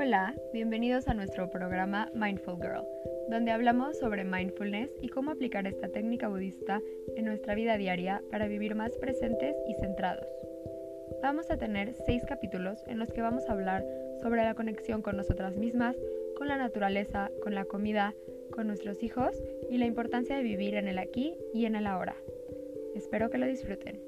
Hola, bienvenidos a nuestro programa Mindful Girl, donde hablamos sobre mindfulness y cómo aplicar esta técnica budista en nuestra vida diaria para vivir más presentes y centrados. Vamos a tener seis capítulos en los que vamos a hablar sobre la conexión con nosotras mismas, con la naturaleza, con la comida, con nuestros hijos y la importancia de vivir en el aquí y en el ahora. Espero que lo disfruten.